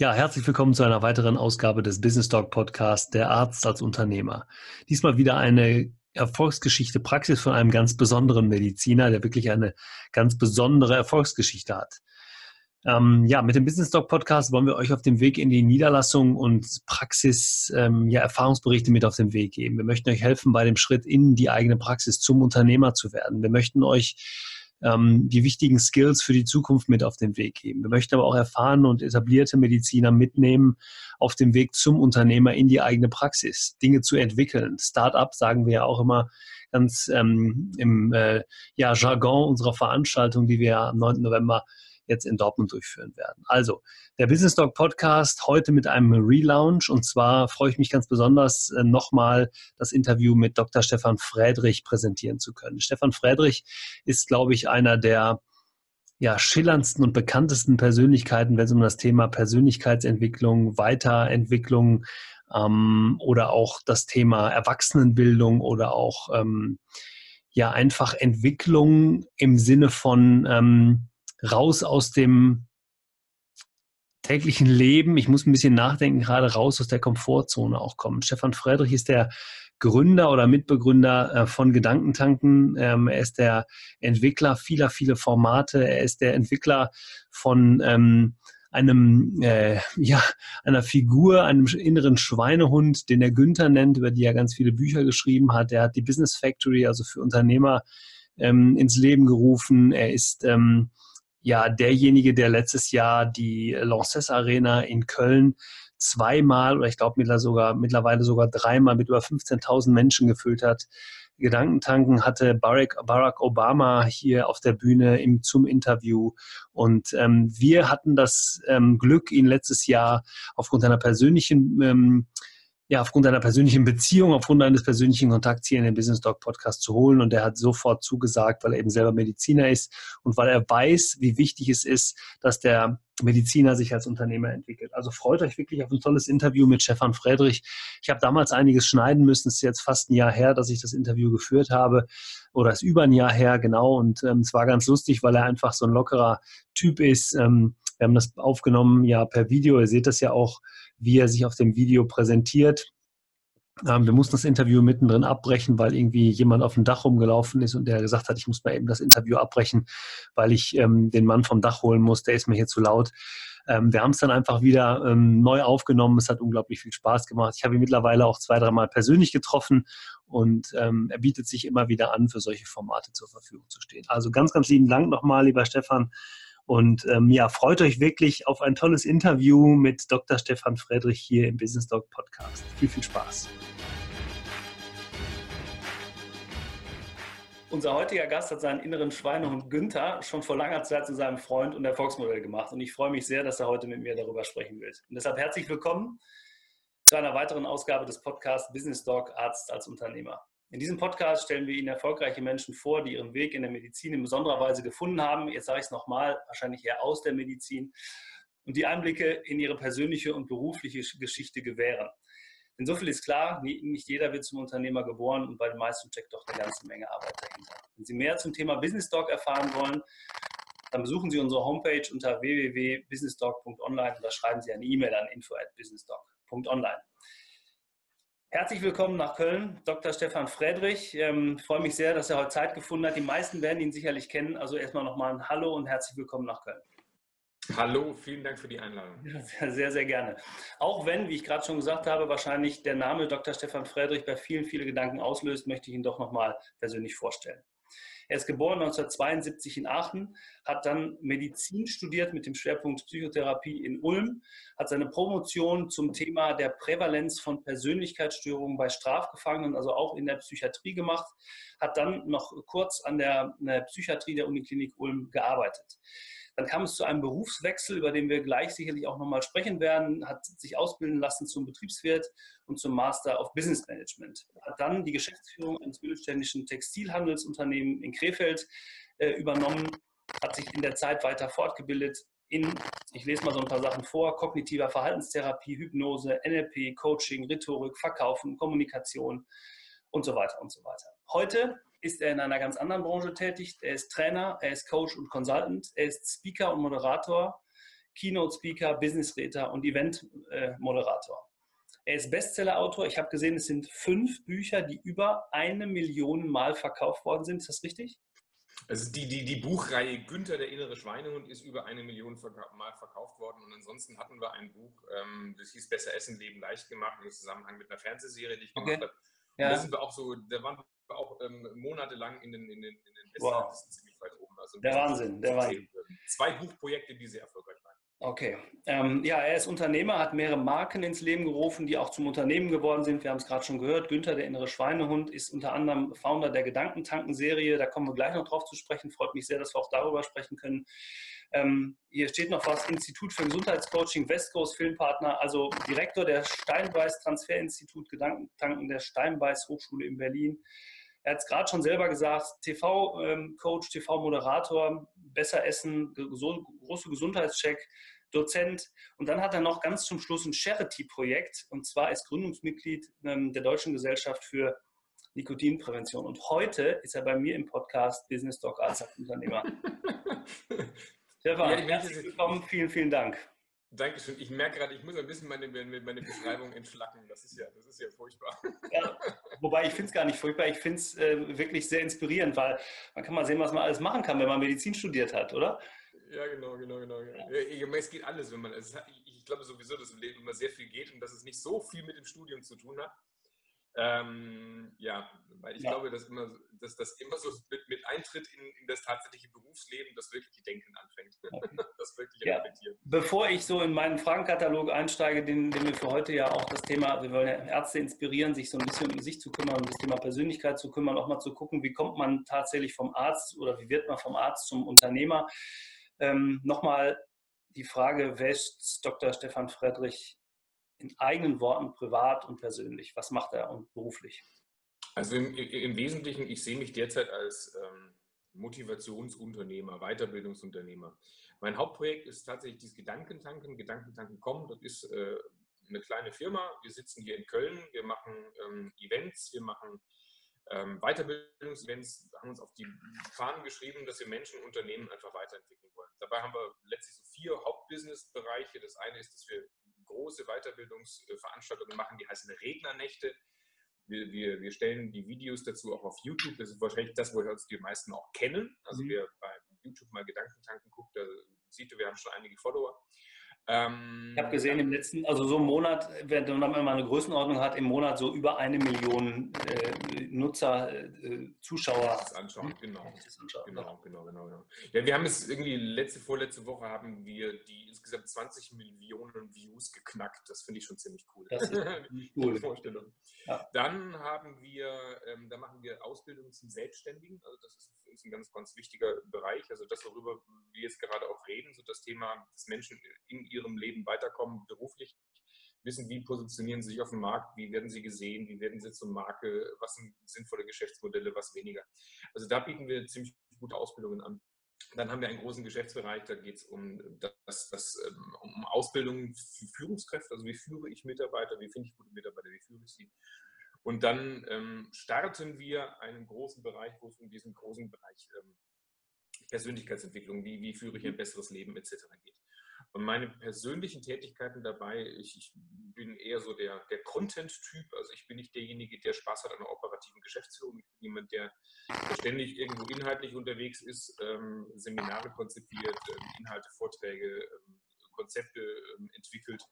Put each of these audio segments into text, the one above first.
Ja, herzlich willkommen zu einer weiteren Ausgabe des Business Talk Podcast, der Arzt als Unternehmer. Diesmal wieder eine Erfolgsgeschichte Praxis von einem ganz besonderen Mediziner, der wirklich eine ganz besondere Erfolgsgeschichte hat. Ähm, ja, mit dem Business Talk Podcast wollen wir euch auf dem Weg in die Niederlassung und Praxis ähm, ja, Erfahrungsberichte mit auf den Weg geben. Wir möchten euch helfen bei dem Schritt in die eigene Praxis zum Unternehmer zu werden. Wir möchten euch ähm, die wichtigen Skills für die Zukunft mit auf den Weg geben. Wir möchten aber auch erfahrene und etablierte Mediziner mitnehmen auf dem Weg zum Unternehmer in die eigene Praxis, Dinge zu entwickeln. Start-up sagen wir ja auch immer ganz ähm, im äh, ja, Jargon unserer Veranstaltung, die wir am 9. November jetzt in Dortmund durchführen werden. Also, der Business Talk Podcast heute mit einem Relaunch und zwar freue ich mich ganz besonders, äh, nochmal das Interview mit Dr. Stefan Friedrich präsentieren zu können. Stefan Friedrich ist, glaube ich, einer der ja, schillerndsten und bekanntesten Persönlichkeiten, wenn es um das Thema Persönlichkeitsentwicklung, Weiterentwicklung ähm, oder auch das Thema Erwachsenenbildung oder auch ähm, ja einfach Entwicklung im Sinne von ähm, raus aus dem täglichen Leben, ich muss ein bisschen nachdenken, gerade raus aus der Komfortzone auch kommen. Stefan Friedrich ist der Gründer oder Mitbegründer äh, von Gedankentanken. Ähm, er ist der Entwickler vieler, vieler Formate. Er ist der Entwickler von ähm, einem, äh, ja, einer Figur, einem inneren Schweinehund, den er Günther nennt, über die er ganz viele Bücher geschrieben hat. Er hat die Business Factory, also für Unternehmer, ähm, ins Leben gerufen. Er ist ähm, ja derjenige, der letztes Jahr die Lanxess Arena in Köln zweimal oder ich glaube mittlerweile sogar, dreimal mit über 15.000 Menschen gefüllt hat. Gedankentanken hatte Barack, Barack Obama hier auf der Bühne im, zum Interview. Und ähm, wir hatten das ähm, Glück, ihn letztes Jahr aufgrund einer persönlichen ähm, ja, aufgrund einer persönlichen Beziehung, aufgrund eines persönlichen Kontakts hier in den Business Dog Podcast zu holen. Und er hat sofort zugesagt, weil er eben selber Mediziner ist und weil er weiß, wie wichtig es ist, dass der Mediziner sich als Unternehmer entwickelt. Also freut euch wirklich auf ein tolles Interview mit Stefan Friedrich. Ich habe damals einiges schneiden müssen. Es ist jetzt fast ein Jahr her, dass ich das Interview geführt habe. Oder es ist über ein Jahr her, genau. Und ähm, es war ganz lustig, weil er einfach so ein lockerer Typ ist. Ähm, wir haben das aufgenommen ja per Video. Ihr seht das ja auch, wie er sich auf dem Video präsentiert. Ähm, wir mussten das Interview mittendrin abbrechen, weil irgendwie jemand auf dem Dach rumgelaufen ist und der gesagt hat, ich muss mal eben das Interview abbrechen, weil ich ähm, den Mann vom Dach holen muss, der ist mir hier zu laut. Ähm, wir haben es dann einfach wieder ähm, neu aufgenommen. Es hat unglaublich viel Spaß gemacht. Ich habe ihn mittlerweile auch zwei, dreimal persönlich getroffen und ähm, er bietet sich immer wieder an, für solche Formate zur Verfügung zu stehen. Also ganz, ganz lieben Dank nochmal, lieber Stefan. Und ähm, ja, freut euch wirklich auf ein tolles Interview mit Dr. Stefan Friedrich hier im Business Dog Podcast. Viel, viel Spaß. Unser heutiger Gast hat seinen inneren Schweinehund Günther schon vor langer Zeit zu seinem Freund und Erfolgsmodell gemacht. Und ich freue mich sehr, dass er heute mit mir darüber sprechen will. Und deshalb herzlich willkommen zu einer weiteren Ausgabe des Podcasts Business Dog Arzt als Unternehmer. In diesem Podcast stellen wir Ihnen erfolgreiche Menschen vor, die ihren Weg in der Medizin in besonderer Weise gefunden haben. Jetzt sage ich es nochmal, wahrscheinlich eher aus der Medizin und die Einblicke in ihre persönliche und berufliche Geschichte gewähren. Denn so viel ist klar, nicht jeder wird zum Unternehmer geboren und bei den meisten steckt doch eine ganze Menge Arbeit dahinter. Wenn Sie mehr zum Thema Business Talk erfahren wollen, dann besuchen Sie unsere Homepage unter www.businesstalk.online oder schreiben Sie eine E-Mail an info@businesstalk.online. Herzlich willkommen nach Köln, Dr. Stefan Friedrich. Ähm, ich freue mich sehr, dass er heute Zeit gefunden hat. Die meisten werden ihn sicherlich kennen. Also erstmal nochmal ein Hallo und herzlich willkommen nach Köln. Hallo, vielen Dank für die Einladung. Sehr, sehr gerne. Auch wenn, wie ich gerade schon gesagt habe, wahrscheinlich der Name Dr. Stefan Friedrich bei vielen viele Gedanken auslöst, möchte ich ihn doch nochmal persönlich vorstellen. Er ist geboren 1972 in Aachen, hat dann Medizin studiert mit dem Schwerpunkt Psychotherapie in Ulm, hat seine Promotion zum Thema der Prävalenz von Persönlichkeitsstörungen bei Strafgefangenen, also auch in der Psychiatrie gemacht, hat dann noch kurz an der, der Psychiatrie der Uniklinik Ulm gearbeitet. Dann kam es zu einem Berufswechsel, über den wir gleich sicherlich auch nochmal sprechen werden, hat sich ausbilden lassen zum Betriebswirt und zum Master of Business Management. Hat dann die Geschäftsführung eines mittelständischen Textilhandelsunternehmens in Krefeld äh, übernommen, hat sich in der Zeit weiter fortgebildet in, ich lese mal so ein paar Sachen vor, kognitiver Verhaltenstherapie, Hypnose, NLP, Coaching, Rhetorik, Verkaufen, Kommunikation und so weiter und so weiter. Heute ist er in einer ganz anderen Branche tätig. Er ist Trainer, er ist Coach und Consultant, er ist Speaker und Moderator Keynote-Speaker, Business-Redner und Event-Moderator. Er ist Bestseller-Autor. Ich habe gesehen, es sind fünf Bücher, die über eine Million Mal verkauft worden sind. Ist das richtig? Also die, die, die Buchreihe Günther, der innere Schweinehund, ist über eine Million Mal verkauft worden. Und ansonsten hatten wir ein Buch, ähm, das hieß Besser Essen, Leben leicht gemacht, im Zusammenhang mit einer Fernsehserie, die ich gemacht okay. habe. Ja. Da sind wir auch so, da waren wir auch ähm, monatelang in den, in den, in den wow. ziemlich weit oben. Also der Wahnsinn, der Wahnsinn. Zwei Buchprojekte, die sehr erfolgreich waren. Okay. Ähm, ja, er ist Unternehmer, hat mehrere Marken ins Leben gerufen, die auch zum Unternehmen geworden sind. Wir haben es gerade schon gehört. Günther, der innere Schweinehund, ist unter anderem Founder der Gedankentanken-Serie. Da kommen wir gleich noch drauf zu sprechen. Freut mich sehr, dass wir auch darüber sprechen können. Ähm, hier steht noch was: Institut für Gesundheitscoaching, West Coast Filmpartner, also Direktor der Steinbeiß Transferinstitut Gedankentanken der Steinbeiß Hochschule in Berlin. Er hat es gerade schon selber gesagt, TV-Coach, ähm, TV-Moderator, besser essen, große Gesundheitscheck, Dozent. Und dann hat er noch ganz zum Schluss ein Charity-Projekt und zwar ist Gründungsmitglied ähm, der Deutschen Gesellschaft für Nikotinprävention. Und heute ist er bei mir im Podcast Business Doc als Unternehmer. Stefan, ja, herzlich willkommen, vielen, vielen Dank. Dankeschön. Ich merke gerade, ich muss ein bisschen meine, meine Beschreibung entschlacken. Das ist ja, das ist ja furchtbar. Ja, wobei ich finde es gar nicht furchtbar. Ich finde es äh, wirklich sehr inspirierend, weil man kann mal sehen, was man alles machen kann, wenn man Medizin studiert hat, oder? Ja, genau, genau, genau. Ja. Es geht alles, wenn man. Es hat, ich glaube sowieso, dass im Leben immer sehr viel geht und dass es nicht so viel mit dem Studium zu tun hat. Ähm, ja, weil ich ja. glaube, dass, immer, dass das immer so mit, mit Eintritt in, in, das tatsächliche Berufsleben das wirkliche Denken anfängt. Okay. das wirkliche ja. Reflektieren. Bevor ich so in meinen Fragenkatalog einsteige, den, den wir für heute ja auch das Thema, wir wollen ja Ärzte inspirieren, sich so ein bisschen um sich zu kümmern, um das Thema Persönlichkeit zu kümmern, auch mal zu gucken, wie kommt man tatsächlich vom Arzt oder wie wird man vom Arzt zum Unternehmer. Ähm, Nochmal die Frage, ist Dr. Stefan Friedrich in eigenen Worten privat und persönlich? Was macht er und beruflich? Also im, im Wesentlichen, ich sehe mich derzeit als ähm, Motivationsunternehmer, Weiterbildungsunternehmer. Mein Hauptprojekt ist tatsächlich dieses Gedankentanken, Gedankentanken.com. Das ist äh, eine kleine Firma. Wir sitzen hier in Köln, wir machen ähm, Events, wir machen ähm, Weiterbildungsevents, haben uns auf die Fahnen geschrieben, dass wir Menschen und Unternehmen einfach weiterentwickeln wollen. Dabei haben wir letztlich so vier Hauptbusinessbereiche. Das eine ist, dass wir große Weiterbildungsveranstaltungen machen, die heißen Rednernächte. Wir, wir, wir stellen die Videos dazu auch auf YouTube. Das ist wahrscheinlich das, wo uns die meisten auch kennen. Also mhm. wer bei YouTube mal Gedankentanken guckt, da sieht, wir haben schon einige Follower. Ähm, ich habe gesehen, im letzten, also so im Monat, wenn man mal eine Größenordnung hat, im Monat so über eine Million äh, Nutzer, äh, Zuschauer. Das anschauen, genau. Das anschauen, genau, genau, genau, genau. Ja, wir haben es irgendwie letzte, vorletzte Woche haben wir die insgesamt 20 Millionen Views geknackt. Das finde ich schon ziemlich cool. Das ist cool. Vorstellung. Ja. Dann haben wir, ähm, da machen wir Ausbildung zum Selbstständigen. Also das ist uns ein ganz, ganz wichtiger Bereich. Also das, worüber wir jetzt gerade auch reden, so das Thema, dass Menschen in ihrem Leben weiterkommen, beruflich, wissen, wie positionieren sie sich auf dem Markt, wie werden sie gesehen, wie werden sie zur Marke, was sind sinnvolle Geschäftsmodelle, was weniger. Also da bieten wir ziemlich gute Ausbildungen an. Dann haben wir einen großen Geschäftsbereich, da geht es um, das, das, ähm, um Ausbildung für Führungskräfte, also wie führe ich Mitarbeiter, wie finde ich gute Mitarbeiter, wie führe ich sie. Und dann ähm, starten wir einen großen Bereich, wo es um diesen großen Bereich ähm, Persönlichkeitsentwicklung, wie, wie führe ich ein besseres Leben etc. geht. Und meine persönlichen Tätigkeiten dabei, ich, ich bin eher so der, der Content-Typ. Also ich bin nicht derjenige, der Spaß hat an der operativen Geschäftsführung. Ich bin jemand, der, der ständig irgendwo inhaltlich unterwegs ist, ähm, Seminare konzipiert, ähm, Inhalte, Vorträge, ähm, Konzepte ähm, entwickelt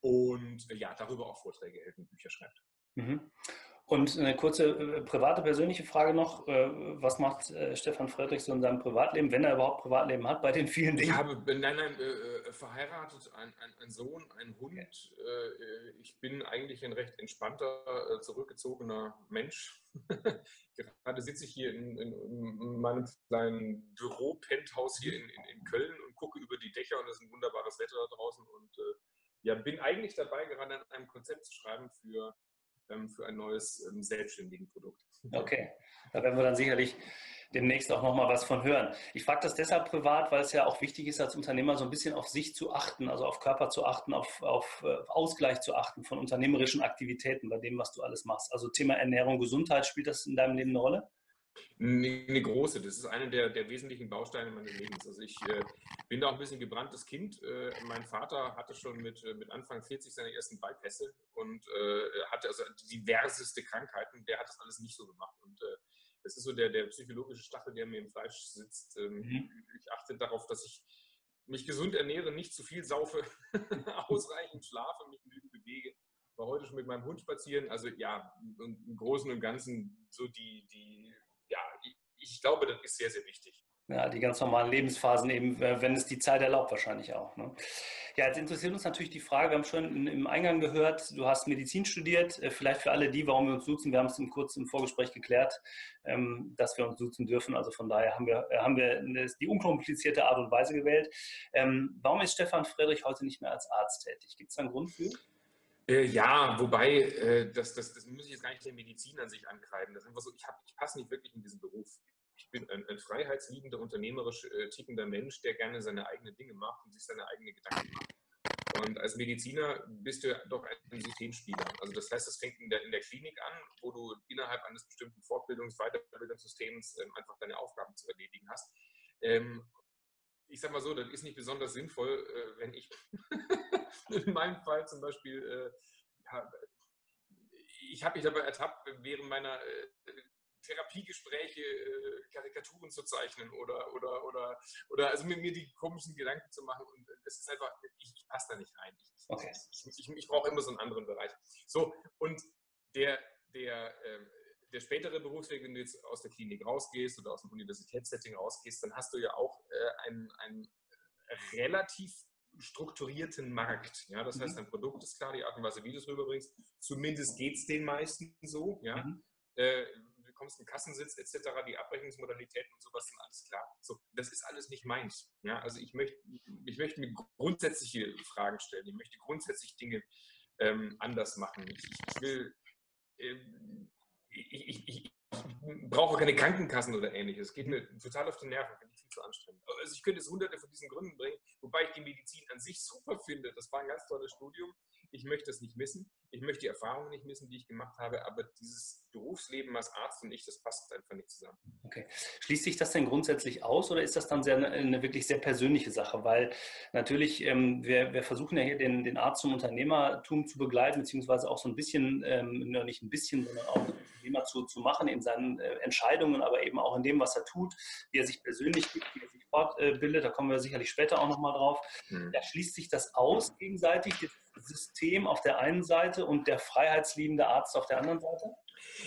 und äh, ja, darüber auch Vorträge hält und Bücher schreibt. Mhm. Und eine kurze äh, private, persönliche Frage noch. Äh, was macht äh, Stefan Friedrich so in seinem Privatleben, wenn er überhaupt Privatleben hat, bei den vielen Dingen? Ich habe, nein, nein, äh, verheiratet, ein, ein, ein, Sohn, ein Hund. Äh, ich bin eigentlich ein recht entspannter, äh, zurückgezogener Mensch. Gerade sitze ich hier in, in, in meinem kleinen Büro-Penthouse hier in, in, Köln und gucke über die Dächer und es ist ein wunderbares Wetter da draußen und ja, bin eigentlich dabei, gerade an einem Konzept zu schreiben für für ein neues ähm, selbstständigen Produkt. Okay, da werden wir dann sicherlich demnächst auch nochmal was von hören. Ich frage das deshalb privat, weil es ja auch wichtig ist, als Unternehmer so ein bisschen auf sich zu achten, also auf Körper zu achten, auf, auf äh, Ausgleich zu achten von unternehmerischen Aktivitäten bei dem, was du alles machst. Also Thema Ernährung, Gesundheit, spielt das in deinem Leben eine Rolle? Eine große. Das ist einer der, der wesentlichen Bausteine meines Lebens. Also ich äh, bin da auch ein bisschen gebranntes Kind. Äh, mein Vater hatte schon mit, äh, mit Anfang 40 seine ersten Bypässe und äh, hatte also diverseste Krankheiten. Der hat das alles nicht so gemacht. Und äh, das ist so der, der psychologische Stachel, der mir im Fleisch sitzt. Ähm, mhm. Ich achte darauf, dass ich mich gesund ernähre, nicht zu viel saufe, ausreichend schlafe, mich genügend bewege. War heute schon mit meinem Hund spazieren. Also ja, im Großen und Ganzen so die, die ja, ich, glaube, das ist sehr, sehr wichtig. Ja, die ganz normalen Lebensphasen eben, wenn es die Zeit erlaubt, wahrscheinlich auch. Ne? Ja, jetzt interessiert uns natürlich die Frage, wir haben schon im Eingang gehört, du hast Medizin studiert. Äh, vielleicht für alle die, warum wir uns duzen, wir haben es im kurz im Vorgespräch geklärt, ähm, dass wir uns duzen dürfen. Also von daher haben wir, äh, haben wir die unkomplizierte Art und Weise gewählt. Ähm, warum ist Stefan Friedrich heute nicht mehr als Arzt tätig? Gibt es da einen Grund für? Äh, ja, wobei, äh, das, das, das muss ich jetzt gar nicht der Medizin an sich ankreiden. Das ist einfach so, ich, ich passe nicht wirklich in diesen Beruf ich bin ein, ein freiheitsliebender, unternehmerisch äh, tickender Mensch, der gerne seine eigenen Dinge macht und sich seine eigenen Gedanken macht. Und als Mediziner bist du doch ein Systemspieler. Also das heißt, das fängt in der, in der Klinik an, wo du innerhalb eines bestimmten Fortbildungs-, Weiterbildungssystems ähm, einfach deine Aufgaben zu erledigen hast. Ähm, ich sag mal so, das ist nicht besonders sinnvoll, äh, wenn ich in meinem Fall zum Beispiel, äh, ja, ich habe mich dabei ertappt, während meiner äh, Therapiegespräche, äh, Karikaturen zu zeichnen oder, oder, oder, oder also mir, mir die komischen Gedanken zu machen. Und es ist einfach, ich, ich passe da nicht rein. Ich, okay. ich, ich, ich brauche immer so einen anderen Bereich. So, und der, der, äh, der spätere Berufsweg, wenn du jetzt aus der Klinik rausgehst oder aus dem Universitätssetting rausgehst, dann hast du ja auch äh, einen, einen relativ strukturierten Markt. Ja, das heißt, mhm. dein Produkt ist klar, die Art und Weise, wie du es rüberbringst. Zumindest geht es den meisten so. Ja. Mhm. Äh, bekommst einen Kassensitz etc., die Abrechnungsmodalitäten und sowas sind alles klar. So, das ist alles nicht meins. Ja, also ich möchte, ich möchte mir grundsätzliche Fragen stellen. Ich möchte grundsätzlich Dinge ähm, anders machen. Ich, ich will, ähm, ich, ich, ich, brauche keine Krankenkassen oder ähnliches. Es geht mir total auf die Nerven, finde ich viel zu anstrengend. Also ich könnte es hunderte von diesen Gründen bringen, wobei ich die Medizin an sich super finde. Das war ein ganz tolles Studium. Ich möchte es nicht missen. Ich möchte die Erfahrungen nicht missen, die ich gemacht habe, aber dieses Berufsleben als Arzt und ich, das passt einfach nicht zusammen. Okay. Schließt sich das denn grundsätzlich aus oder ist das dann sehr, eine wirklich sehr persönliche Sache? Weil natürlich, ähm, wir, wir, versuchen ja hier den, den Arzt zum Unternehmertum zu begleiten, beziehungsweise auch so ein bisschen, ähm, nicht ein bisschen, sondern auch Unternehmer zu, zu machen in seinen äh, Entscheidungen, aber eben auch in dem, was er tut, wie er sich persönlich gibt, wie er sich fortbildet. Da kommen wir sicherlich später auch nochmal drauf. Hm. Da schließt sich das aus gegenseitig, das System auf der einen Seite und der freiheitsliebende Arzt auf der anderen Seite?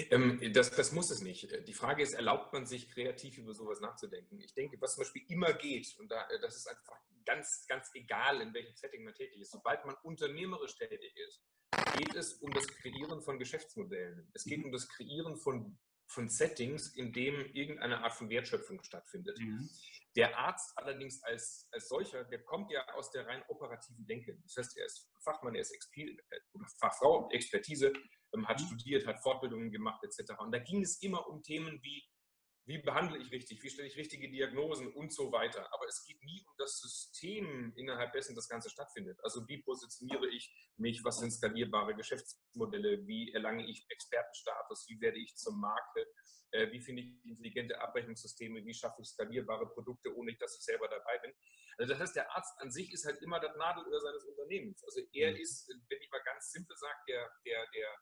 Ähm, das, das, muss es nicht. Die Frage ist, erlaubt man sich kreativ über sowas nachzudenken? Ich denke, was zum Beispiel immer geht, und da, das ist einfach ganz, ganz egal, in welchem Setting man tätig ist, sobald man unternehmerisch tätig ist, geht es um das Kreieren von Geschäftsmodellen. Es geht mhm. um das Kreieren von, von Settings, in dem irgendeine Art von Wertschöpfung stattfindet. Mhm. Der Arzt allerdings als, als solcher, der kommt ja aus der rein operativen Denke. Das heißt, er ist Fachmann, er ist Exper äh, Fachfrau, Expertise, ähm, hat mhm. studiert, hat Fortbildungen gemacht etc. Und da ging es immer um Themen wie wie behandle ich richtig, wie stelle ich richtige Diagnosen und so weiter. Aber es geht nie um das System, innerhalb dessen das Ganze stattfindet. Also wie positioniere ich mich, was sind skalierbare Geschäftsmodelle, wie erlange ich Expertenstatus, wie werde ich zur Marke, äh, wie finde ich intelligente Abrechnungssysteme, wie schaffe ich skalierbare Produkte, ohne dass ich selber dabei bin. Also das heißt, der Arzt an sich ist halt immer das Nadelöhr seines Unternehmens. Also er mhm. ist, wenn ich mal ganz simpel sage, der, der, der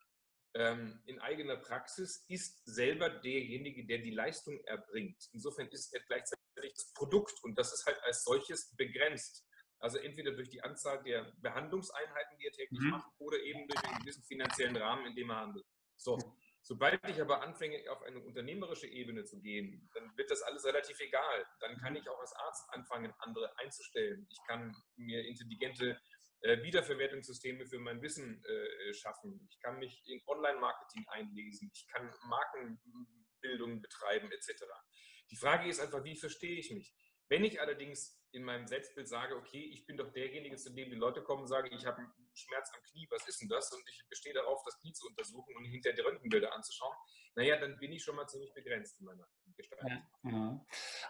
ähm, in eigener Praxis ist selber derjenige, der die Leistung erbringt. Insofern ist er gleichzeitig das Produkt und das ist halt als solches begrenzt. Also entweder durch die Anzahl der Behandlungseinheiten, die er täglich mhm. macht, oder eben durch einen gewissen finanziellen Rahmen, in dem er handelt. So, sobald ich aber anfange, auf eine unternehmerische Ebene zu gehen, dann wird das alles relativ egal. Dann kann ich auch als Arzt anfangen, andere einzustellen. Ich kann mir intelligente Wiederverwertungssysteme für mein Wissen äh, schaffen. Ich kann mich in Online-Marketing einlesen. Ich kann Markenbildung betreiben etc. Die Frage ist einfach, wie verstehe ich mich? Wenn ich allerdings in meinem Selbstbild sage, okay, ich bin doch derjenige, zu dem die Leute kommen und sagen, ich habe einen Schmerz am Knie, was ist denn das? Und ich bestehe darauf, das Knie zu untersuchen und hinter die Röntgenbilder anzuschauen, naja, dann bin ich schon mal ziemlich begrenzt in meiner, gestaltet. Ja.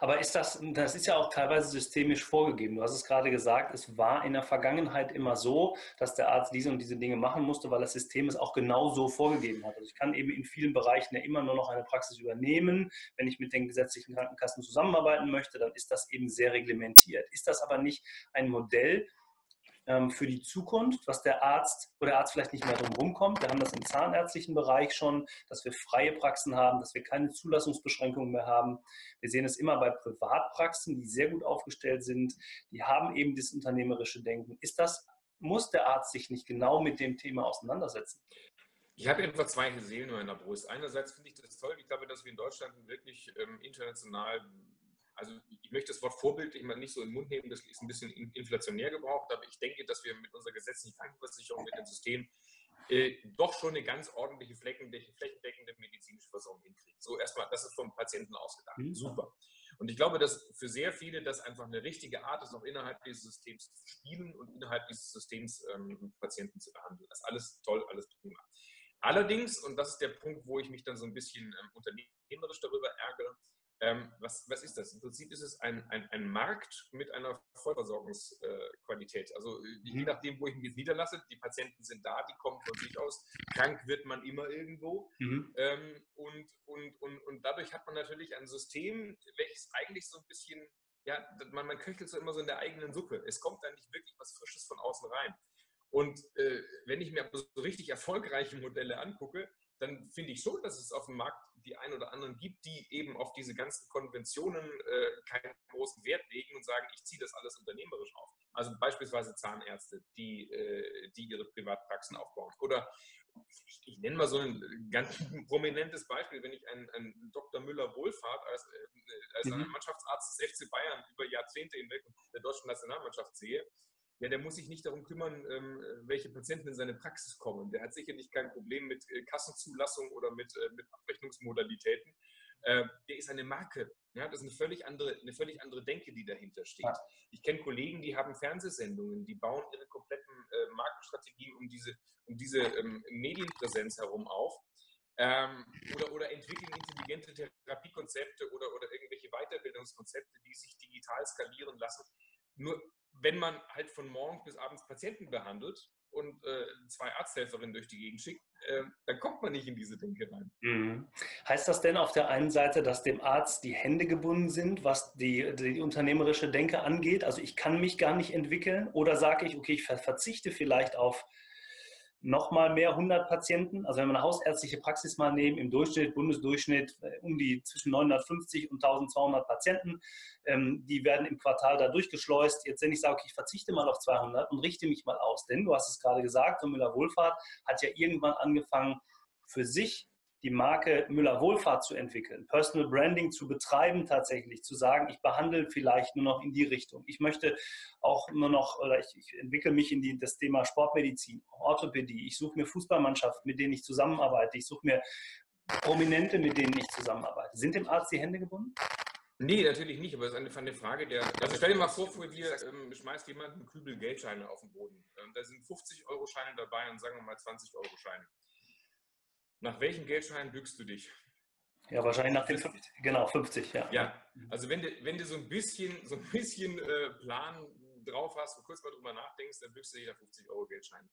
Aber ist das, das ist ja auch teilweise systemisch vorgegeben. Du hast es gerade gesagt, es war in der Vergangenheit immer so, dass der Arzt diese und diese Dinge machen musste, weil das System es auch genau so vorgegeben hat. Also ich kann eben in vielen Bereichen ja immer nur noch eine Praxis übernehmen. Wenn ich mit den gesetzlichen Krankenkassen zusammenarbeiten möchte, dann ist das eben sehr reglementiert. Ist das aber nicht ein Modell, für die Zukunft, was der Arzt, wo der Arzt vielleicht nicht mehr drum rumkommt. Wir haben das im zahnärztlichen Bereich schon, dass wir freie Praxen haben, dass wir keine Zulassungsbeschränkungen mehr haben. Wir sehen es immer bei Privatpraxen, die sehr gut aufgestellt sind. Die haben eben das unternehmerische Denken. Ist das, muss der Arzt sich nicht genau mit dem Thema auseinandersetzen? Ich habe etwa zwei Seelen in meiner Brust. Einerseits finde ich das toll. Ich glaube, dass wir in Deutschland wirklich ähm, international also ich möchte das Wort vorbildlich mal nicht so in den Mund nehmen, das ist ein bisschen inflationär gebraucht, aber ich denke, dass wir mit unserer gesetzlichen Krankenversicherung, mit dem System äh, doch schon eine ganz ordentliche flächendeckende medizinische Versorgung hinkriegen. So erstmal, das ist vom Patienten ausgedacht. Mhm. Super. Und ich glaube, dass für sehr viele das einfach eine richtige Art ist, auch innerhalb dieses Systems zu spielen und innerhalb dieses Systems ähm, Patienten zu behandeln. Das ist alles toll, alles prima. Allerdings, und das ist der Punkt, wo ich mich dann so ein bisschen ähm, unternehmerisch darüber ärgere, ähm, was, was, ist das? Im Prinzip ist es ein, ein, ein Markt mit einer Vollversorgungsqualität. Äh, also je mhm. nachdem, wo ich mich jetzt niederlasse, die Patienten sind da, die kommen von sich aus. Krank wird man immer irgendwo. Mhm. Ähm, und, und, und, und dadurch hat man natürlich ein System, welches eigentlich so ein bisschen, ja, man, man köchelt so immer so in der eigenen Suppe. Es kommt da nicht wirklich was Frisches von außen rein. Und äh, wenn ich mir so richtig erfolgreiche Modelle angucke, dann finde ich schon, dass es auf dem Markt die ein oder anderen gibt, die eben auf diese ganzen Konventionen äh, keinen großen Wert legen und sagen, ich ziehe das alles unternehmerisch auf. Also beispielsweise Zahnärzte, die, äh, die ihre Privatpraxen aufbauen. Oder ich, ich, nenne mal so ein ganz prominentes Beispiel, wenn ich einen, einen Dr. Müller-Wohlfahrt als, äh, als mhm. Mannschaftsarzt des FC Bayern über Jahrzehnte hinweg der deutschen Nationalmannschaft sehe, ja, der muss sich nicht darum kümmern, ähm, welche Patienten in seine Praxis kommen. Der hat sicherlich kein Problem mit äh, Kassenzulassung oder mit, äh, mit Abrechnungsmodalitäten. Äh, der ist eine Marke. Ja, das ist eine völlig andere, eine völlig andere Denke, die dahinter steht. Ich kenne Kollegen, die haben Fernsehsendungen, die bauen ihre kompletten Markenstrategien um diese, um diese ähm, Medienpräsenz herum auf. Ähm, oder, oder entwickeln intelligente Therapiekonzepte oder, oder irgendwelche Weiterbildungskonzepte, die sich digital skalieren lassen. Nur wenn man halt von morgens bis abends Patienten behandelt und äh, zwei Arzthelferinnen durch die Gegend schickt, äh, dann kommt man nicht in diese Denke rein. Mhm. Heißt das denn auf der einen Seite, dass dem Arzt die Hände gebunden sind, was die, die unternehmerische Denke angeht? Also ich kann mich gar nicht entwickeln oder sage ich, okay, ich verzichte vielleicht auf nochmal mehr 100 Patienten. Also wenn wir eine hausärztliche Praxis mal nehmen, im Durchschnitt, Bundesdurchschnitt äh, um die zwischen 950 und 1200 Patienten, ähm, die werden im Quartal da durchgeschleust. Jetzt, wenn ich sage, okay, ich verzichte mal auf 200 und richte mich mal aus, denn du hast es gerade gesagt, und Müller Wohlfahrt hat ja irgendwann angefangen, für sich die Marke Müller Wohlfahrt zu entwickeln, Personal Branding zu betreiben tatsächlich, zu sagen, ich behandle vielleicht nur noch in die Richtung. Ich möchte auch nur noch, oder ich, ich entwickle mich in die, das Thema Sportmedizin, Orthopädie. Ich suche mir Fußballmannschaften, mit denen ich zusammenarbeite. Ich suche mir Prominente, mit denen ich zusammenarbeite. Sind dem Arzt die Hände gebunden? Nee, natürlich nicht, aber es ist eine Frage der. Also stell dir mal vor, vor dir ähm, schmeißt jemand einen Kübel Geldscheine auf den Boden. Ähm, da sind 50-Euro-Scheine dabei und sagen wir mal 20-Euro-Scheine. Nach welchen Geldscheinen bückst du dich? Ja, wahrscheinlich nach den 50, genau, 50, ja. Ja, also wenn du, wenn du so ein bisschen, so ein bisschen äh, Plan drauf hast und kurz mal drüber nachdenkst, dann bückst du dich nach 50 Euro Geldschein.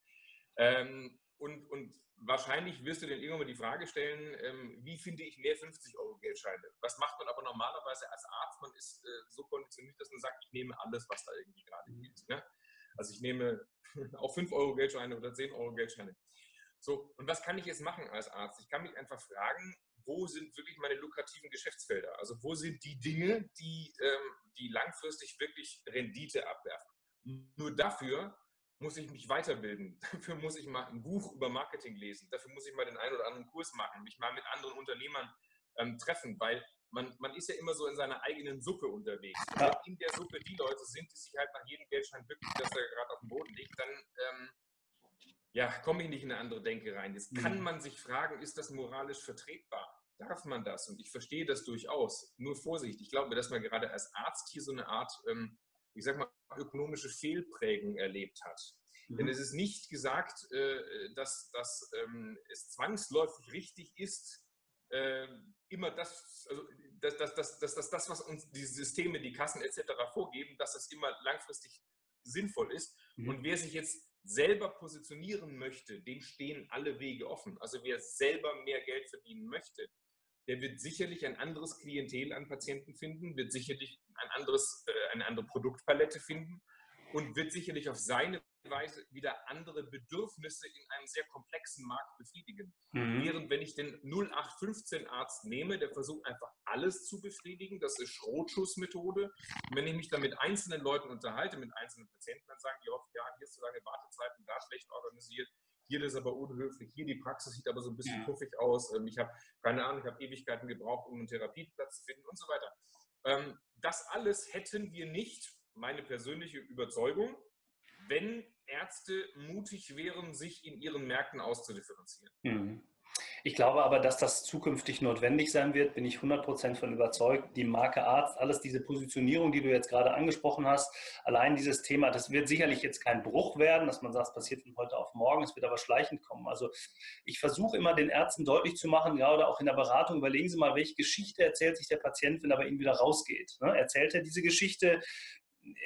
Ähm, und, und wahrscheinlich wirst du dann irgendwann mal die Frage stellen, ähm, wie finde ich mehr 50 Euro Geldscheine? Was macht man aber normalerweise als Arzt? Man ist äh, so konditioniert, dass man sagt, ich nehme alles, was da irgendwie gerade geht. Ne? Also ich nehme auch 5 Euro Geldscheine oder 10 Euro Geldscheine. So, und was kann ich jetzt machen als Arzt? Ich kann mich einfach fragen, wo sind wirklich meine lukrativen Geschäftsfelder? Also wo sind die Dinge, die, ähm, die langfristig wirklich Rendite abwerfen? Nur dafür muss ich mich weiterbilden. Dafür muss ich mal ein Buch über Marketing lesen. Dafür muss ich mal den einen oder anderen Kurs machen, mich mal mit anderen Unternehmern ähm, treffen, weil man, man ist ja immer so in seiner eigenen Suppe unterwegs. Wenn in der Suppe die Leute sind, die sich halt nach jedem Geldschein wirklich, dass er gerade auf dem Boden liegt, dann ähm, ja, komme ich nicht in eine andere Denke rein. Jetzt kann mhm. man sich fragen, ist das moralisch vertretbar? Darf man das? Und ich verstehe das durchaus. Nur Vorsicht, ich glaube, dass man gerade als Arzt hier so eine Art, ähm, ich sag mal, ökonomische Fehlprägung erlebt hat. Mhm. Denn es ist nicht gesagt, äh, dass, dass ähm, es zwangsläufig richtig ist, äh, immer das, also das, das, das, das, das, das, was uns die Systeme, die Kassen etc. vorgeben, dass das immer langfristig sinnvoll ist. Mhm. Und wer sich jetzt selber positionieren möchte, dem stehen alle Wege offen. Also wer selber mehr Geld verdienen möchte, der wird sicherlich ein anderes Klientel an Patienten finden, wird sicherlich ein anderes, äh, eine andere Produktpalette finden und wird sicherlich auf seine Weise wieder andere Bedürfnisse in einem sehr komplexen Markt befriedigen. Mhm. Während wenn ich den 0815-Arzt nehme, der versucht einfach alles zu befriedigen, das ist Schrotschussmethode. Und wenn ich mich dann mit einzelnen Leuten unterhalte, mit einzelnen Patienten, dann sagen die oft, ja, hier ist so lange Wartezeiten, da schlecht organisiert, hier ist aber unhöflich, hier die Praxis sieht aber so ein bisschen ja. puffig aus, ähm, ich habe keine Ahnung, ich habe Ewigkeiten gebraucht, um einen Therapieplatz zu finden und so weiter. Ähm, das alles hätten wir nicht, meine persönliche Überzeugung, wenn Ärzte mutig wären, sich in ihren Märkten auszudifferenzieren. Mhm. Ich glaube aber, dass das zukünftig notwendig sein wird, bin ich 100% von überzeugt. Die Marke Arzt, alles diese Positionierung, die du jetzt gerade angesprochen hast, allein dieses Thema, das wird sicherlich jetzt kein Bruch werden, dass man sagt, es passiert von heute auf morgen, es wird aber schleichend kommen. Also ich versuche immer den Ärzten deutlich zu machen, gerade auch in der Beratung, überlegen Sie mal, welche Geschichte erzählt sich der Patient, wenn er bei Ihnen wieder rausgeht. Ne? Erzählt er diese Geschichte,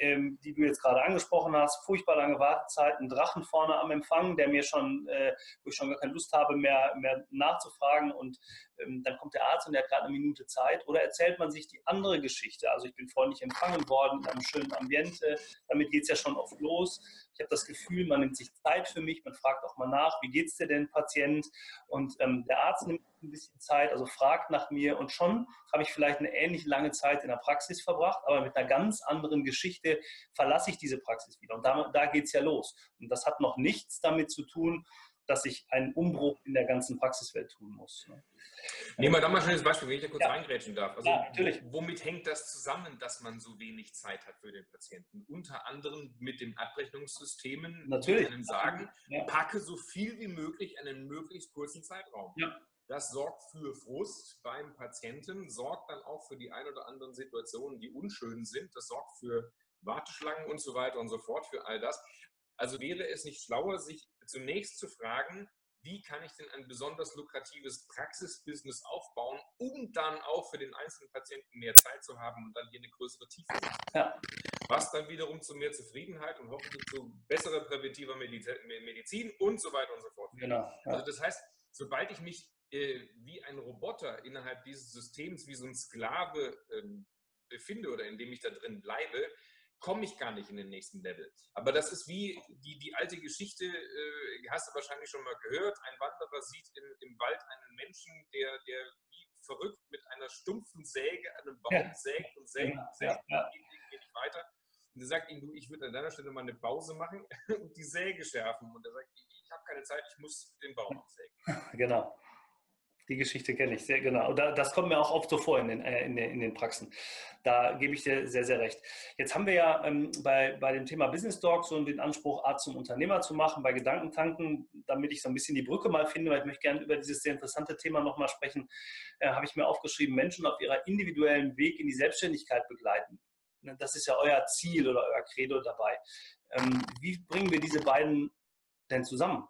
ähm, die du jetzt gerade angesprochen hast, furchtbar lange Wartezeiten, Drachen vorne am Empfang, der mir schon, äh, wo ich schon gar keine Lust habe, mehr, mehr nachzufragen. Und ähm, dann kommt der Arzt und der hat gerade eine Minute Zeit. Oder erzählt man sich die andere Geschichte, also ich bin freundlich empfangen worden in einem schönen Ambiente, damit geht es ja schon oft los. Ich habe das Gefühl, man nimmt sich Zeit für mich, man fragt auch mal nach, wie geht es dir denn, Patient? Und ähm, der Arzt nimmt ein bisschen Zeit, also fragt nach mir und schon habe ich vielleicht eine ähnlich lange Zeit in der Praxis verbracht, aber mit einer ganz anderen Geschichte verlasse ich diese Praxis wieder. Und da, da geht es ja los. Und das hat noch nichts damit zu tun, dass ich einen Umbruch in der ganzen Praxiswelt tun muss. Ne? Nehmen wir da mal ein schönes Beispiel, wenn ich da kurz ja. reingrätschen darf. Also, ja, natürlich. Womit hängt das zusammen, dass man so wenig Zeit hat für den Patienten? Unter anderem mit den Abrechnungssystemen, natürlich. die einem sagen, ja. packe so viel wie möglich in einen möglichst kurzen Zeitraum. Ja. Das sorgt für Frust beim Patienten, sorgt dann auch für die ein oder anderen Situationen, die unschön sind. Das sorgt für Warteschlangen und so weiter und so fort, für all das. Also wäre es nicht schlauer, sich zunächst zu fragen, wie kann ich denn ein besonders lukratives Praxisbusiness aufbauen, um dann auch für den einzelnen Patienten mehr Zeit zu haben und dann hier eine größere Tiefe zu ja. Was dann wiederum zu mehr Zufriedenheit und hoffentlich zu besserer präventiver Medizin und so weiter und so fort. Genau. Ja. Also das heißt, sobald ich mich äh, wie ein Roboter innerhalb dieses Systems, wie so ein Sklave ähm, befinde oder indem ich da drin bleibe, komme ich gar nicht in den nächsten Level. Aber das ist wie die, die alte Geschichte, äh, hast du wahrscheinlich schon mal gehört. Ein Wanderer sieht im, im Wald einen Menschen, der, der wie verrückt mit einer stumpfen Säge an einem Baum ja. sägt und sägt und sägt und geht, geht nicht weiter. Und er sagt ihm, du, ich würde an deiner Stelle mal eine Pause machen und die Säge schärfen. Und er sagt, ich, ich habe keine Zeit, ich muss den Baum absägen. Genau. Die Geschichte kenne ich sehr genau. Da, das kommt mir auch oft so vor in den, äh, in, den, in den Praxen. Da gebe ich dir sehr, sehr recht. Jetzt haben wir ja ähm, bei, bei dem Thema Business Talk so den Anspruch, Art zum Unternehmer zu machen, bei Gedankentanken, damit ich so ein bisschen die Brücke mal finde, weil ich möchte gerne über dieses sehr interessante Thema nochmal sprechen, äh, habe ich mir aufgeschrieben, Menschen auf ihrer individuellen Weg in die Selbstständigkeit begleiten. Ne, das ist ja euer Ziel oder euer Credo dabei. Ähm, wie bringen wir diese beiden denn zusammen?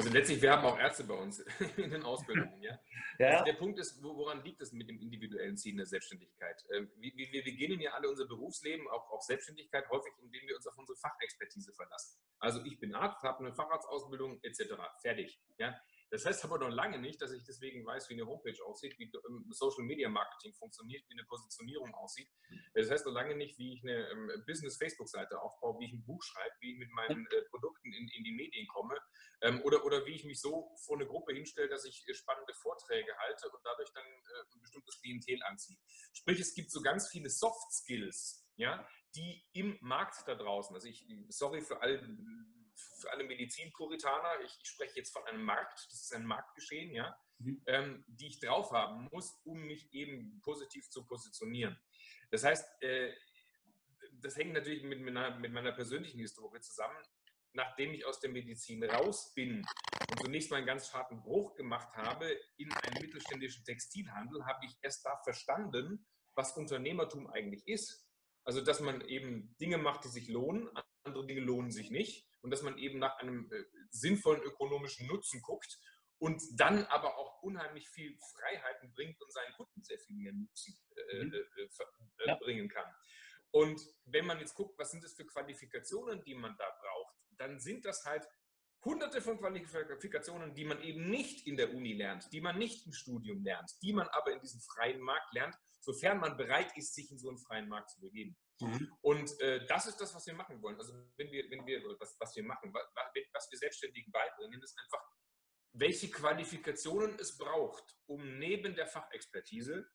Also letztlich, wir haben auch Ärzte bei uns in den Ausbildungen. Ja? ja. Also der Punkt ist, woran liegt es mit dem individuellen Ziel der Selbstständigkeit? Ähm, wir, wir beginnen ja alle unser Berufsleben, auch auf Selbstständigkeit, häufig, indem wir uns auf unsere Fachexpertise verlassen. Also ich bin Arzt, habe eine Facharztausbildung etc. Fertig. Ja? Das heißt aber noch lange nicht, dass ich deswegen weiß, wie eine Homepage aussieht, wie Social Media Marketing funktioniert, wie eine Positionierung aussieht. Das heißt noch lange nicht, wie ich eine ähm, Business-Facebook-Seite aufbaue, wie ich ein Buch schreibe, wie ich mit meinen äh, Produkten in, in, die Medien komme ähm, oder, oder wie ich mich so vor eine Gruppe hinstelle, dass ich äh, spannende Vorträge halte und dadurch dann äh, ein bestimmtes Klientel anziehe. Sprich, es gibt so ganz viele Soft Skills, ja, die im Markt da draußen, also ich, sorry für alle für alle Medizinpuritaner, ich, ich, spreche jetzt von einem Markt, das ist ein Marktgeschehen, ja, mhm. ähm, die ich drauf haben muss, um mich eben positiv zu positionieren. Das heißt, äh, das hängt natürlich mit meiner, mit meiner persönlichen Historie zusammen. Nachdem ich aus der Medizin raus bin und zunächst mal einen ganz harten Bruch gemacht habe in einen mittelständischen Textilhandel, habe ich erst da verstanden, was Unternehmertum eigentlich ist. Also, dass man eben Dinge macht, die sich lohnen, andere Dinge lohnen sich nicht und dass man eben nach einem äh, sinnvollen ökonomischen Nutzen guckt und dann aber auch unheimlich viel Freiheiten bringt und seinen Kunden sehr viel mehr Nutzen äh, mhm. äh, äh, ja. bringen kann. Und wenn man jetzt guckt, was sind das für Qualifikationen, die man da braucht, dann sind das halt hunderte von Qualifikationen, die man eben nicht in der Uni lernt, die man nicht im Studium lernt, die man aber in diesem freien Markt lernt, sofern man bereit ist, sich in so einen freien Markt zu begeben. Mhm. Und äh, das ist das, was wir machen wollen. Also wenn wir, wenn wir was, was wir machen, was, was wir Selbstständigen beibringen, ist einfach, welche Qualifikationen es braucht, um neben der Fachexpertise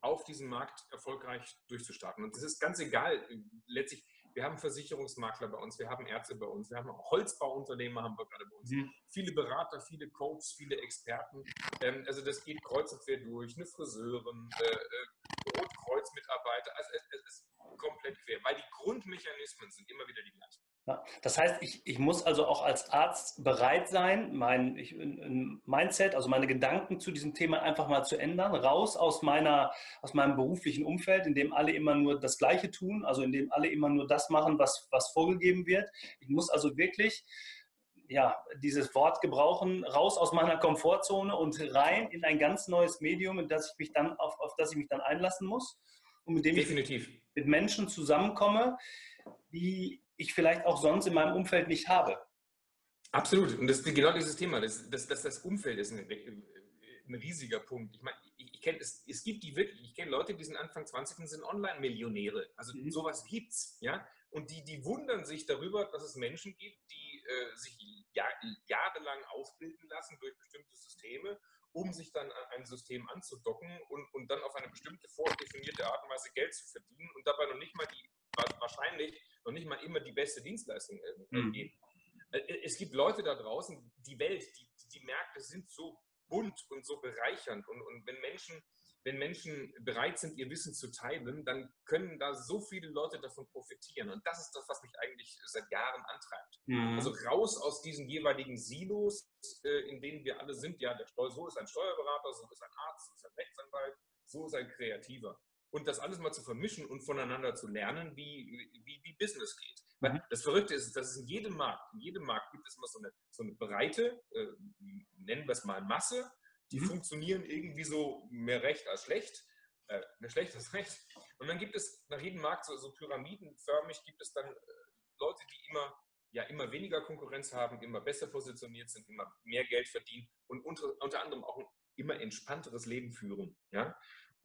auf diesem Markt erfolgreich durchzustarten. Und das ist ganz egal. Letztlich, wir haben Versicherungsmakler bei uns, wir haben Ärzte bei uns, wir haben Holzbauunternehmer haben wir gerade bei uns, mhm. viele Berater, viele Coaches, viele Experten. Ähm, also das geht kreuz und quer durch, eine Friseurin, äh, Rotkreuz-Mitarbeiter. Also es, es ist komplett quer, weil die Grundmechanismen sind immer wieder die gleichen. Ja, das heißt, ich, ich muss also auch als Arzt bereit sein, mein ich, Mindset, also meine Gedanken zu diesem Thema einfach mal zu ändern, raus aus, meiner, aus meinem beruflichen Umfeld, in dem alle immer nur das Gleiche tun, also in dem alle immer nur das machen, was, was vorgegeben wird. Ich muss also wirklich ja, dieses Wort gebrauchen, raus aus meiner Komfortzone und rein in ein ganz neues Medium, in das ich mich dann, auf, auf das ich mich dann einlassen muss und mit dem Definitiv. ich mit Menschen zusammenkomme, die ich vielleicht auch sonst in meinem Umfeld nicht habe. Absolut. Und das ist genau dieses Thema. Das, das, das, das Umfeld ist ein, ein riesiger Punkt. Ich meine, ich, ich kenne es, es gibt die wirklich, ich kenne Leute, die sind Anfang 20 und sind Online-Millionäre. Also mhm. sowas gibt's, ja. Und die, die wundern sich darüber, dass es Menschen gibt, die äh, sich jahr, jahrelang ausbilden lassen durch bestimmte Systeme, um sich dann an ein System anzudocken und, und dann auf eine bestimmte vordefinierte Art und Weise Geld zu verdienen und dabei noch nicht mal die wahrscheinlich noch nicht mal immer die beste Dienstleistung äh, mhm. geben. Äh, es gibt Leute da draußen, die Welt, die, die Märkte sind so bunt und so bereichernd. Und, und wenn Menschen wenn Menschen bereit sind, ihr Wissen zu teilen, dann können da so viele Leute davon profitieren. Und das ist das, was mich eigentlich seit Jahren antreibt. Mhm. Also raus aus diesen jeweiligen Silos, äh, in denen wir alle sind. Ja, der Steu so ist ein Steuerberater, so ist ein Arzt, so ist ein Rechtsanwalt, so ist ein Kreativer und das alles mal zu vermischen und voneinander zu lernen, wie, wie, wie Business geht. Mhm. Das Verrückte ist, dass es in jedem Markt, in jedem Markt gibt es immer so eine, so eine breite, äh, nennen wir es mal Masse, die mhm. funktionieren irgendwie so mehr recht als schlecht, äh, mehr schlecht als recht. Und dann gibt es nach jedem Markt so, so pyramidenförmig, gibt es dann äh, Leute, die immer ja immer weniger Konkurrenz haben, immer besser positioniert sind, immer mehr Geld verdienen und unter, unter anderem auch ein immer entspannteres Leben führen. Ja?